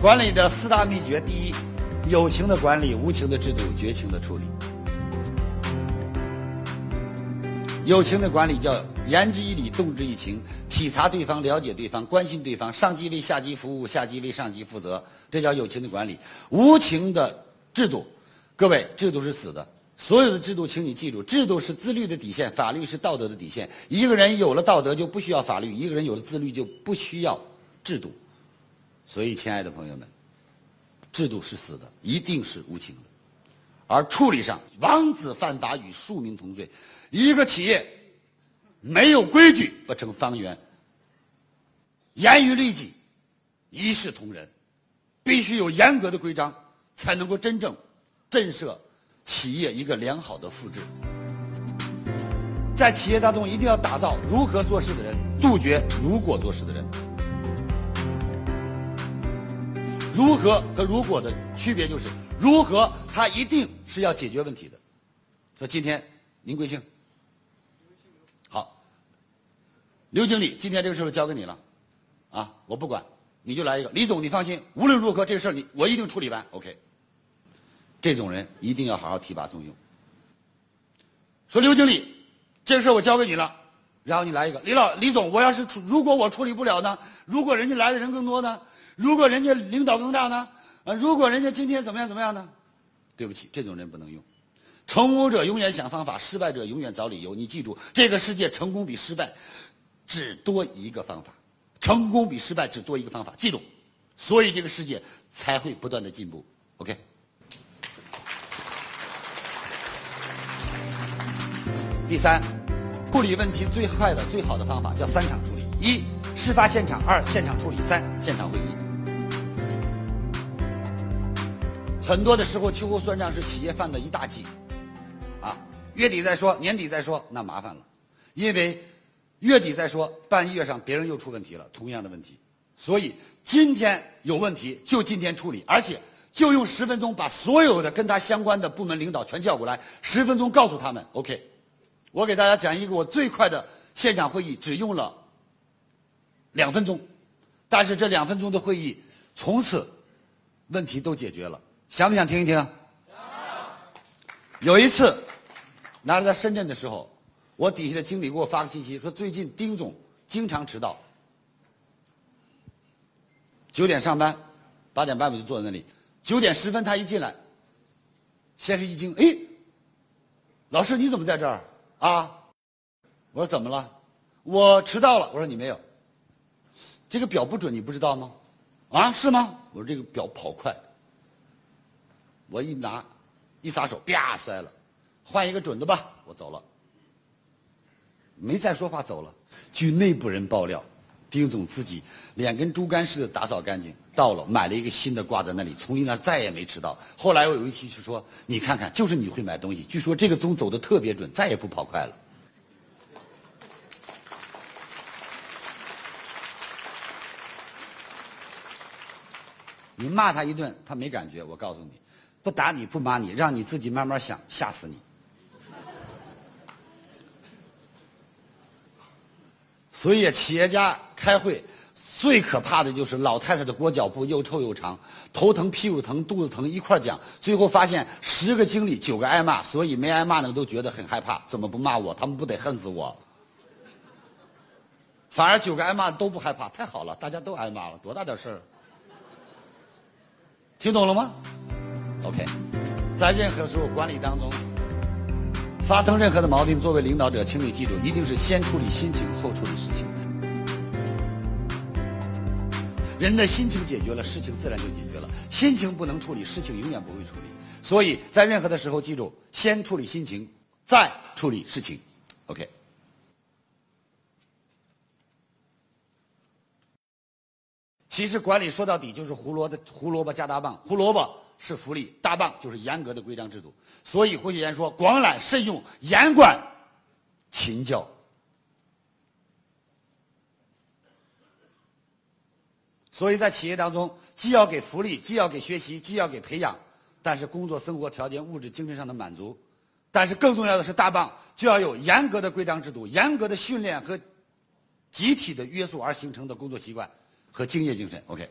管理的四大秘诀：第一，有情的管理，无情的制度，绝情的处理。有情的管理叫言之以理，动之以情，体察对方，了解对方，关心对方，上级为下级服务，下级为上级负责，这叫有情的管理。无情的制度，各位，制度是死的。所有的制度，请你记住，制度是自律的底线，法律是道德的底线。一个人有了道德，就不需要法律；一个人有了自律，就不需要制度。所以，亲爱的朋友们，制度是死的，一定是无情的。而处理上，王子犯法与庶民同罪。一个企业没有规矩不成方圆，严于律己，一视同仁，必须有严格的规章，才能够真正震慑。企业一个良好的复制，在企业当中一定要打造如何做事的人，杜绝如果做事的人。如何和如果的区别就是，如何他一定是要解决问题的。说今天您贵姓？好，刘经理，今天这个事儿交给你了，啊，我不管，你就来一个。李总，你放心，无论如何这个事儿你我一定处理完。OK。这种人一定要好好提拔重用。说刘经理，这个事我交给你了，然后你来一个李老李总，我要是处如果我处理不了呢？如果人家来的人更多呢？如果人家领导更大呢？呃，如果人家今天怎么样怎么样呢？对不起，这种人不能用。成功者永远想方法，失败者永远找理由。你记住，这个世界成功比失败只多一个方法，成功比失败只多一个方法，记住，所以这个世界才会不断的进步。OK。第三，处理问题最快的、最好的方法叫三场处理：一、事发现场；二、现场处理；三、现场会议。很多的时候，秋后算账是企业犯的一大忌，啊，月底再说，年底再说，那麻烦了，因为月底再说，半月上别人又出问题了，同样的问题，所以今天有问题就今天处理，而且就用十分钟把所有的跟他相关的部门领导全叫过来，十分钟告诉他们，OK。我给大家讲一个我最快的现场会议，只用了两分钟，但是这两分钟的会议从此问题都解决了。想不想听一听？有一次，拿着在深圳的时候，我底下的经理给我发个信息，说最近丁总经常迟到，九点上班，八点半我就坐在那里，九点十分他一进来，先是一惊，哎，老师你怎么在这儿？啊！我说怎么了？我迟到了。我说你没有，这个表不准，你不知道吗？啊，是吗？我说这个表跑快，我一拿，一撒手，啪摔了，换一个准的吧。我走了，没再说话，走了。据内部人爆料，丁总自己脸跟猪肝似的打扫干净，到了买了一个新的挂在那里，从那再也没迟到。后来我有一期就说：“你看看，就是你会买东西。据说这个钟走的特别准，再也不跑快了。”你骂他一顿，他没感觉。我告诉你，不打你不骂你，让你自己慢慢想，吓死你。所以企业家开会。最可怕的就是老太太的裹脚布又臭又长，头疼、屁股疼、肚子疼一块讲，最后发现十个经理九个挨骂，所以没挨骂的都觉得很害怕，怎么不骂我？他们不得恨死我？反而九个挨骂都不害怕，太好了，大家都挨骂了，多大点事儿？听懂了吗？OK，在任何时候管理当中发生任何的矛盾，作为领导者，请你记住，一定是先处理心情，后处理事情。人的心情解决了，事情自然就解决了。心情不能处理，事情永远不会处理。所以在任何的时候，记住，先处理心情，再处理事情。OK。其实管理说到底就是胡萝卜胡萝卜加大棒，胡萝卜是福利，大棒就是严格的规章制度。所以胡雪岩说：“广揽慎用，严管勤教。”所以在企业当中，既要给福利，既要给学习，既要给培养，但是工作生活条件、物质精神上的满足，但是更重要的是，大棒就要有严格的规章制度、严格的训练和集体的约束而形成的工作习惯和敬业精神。OK。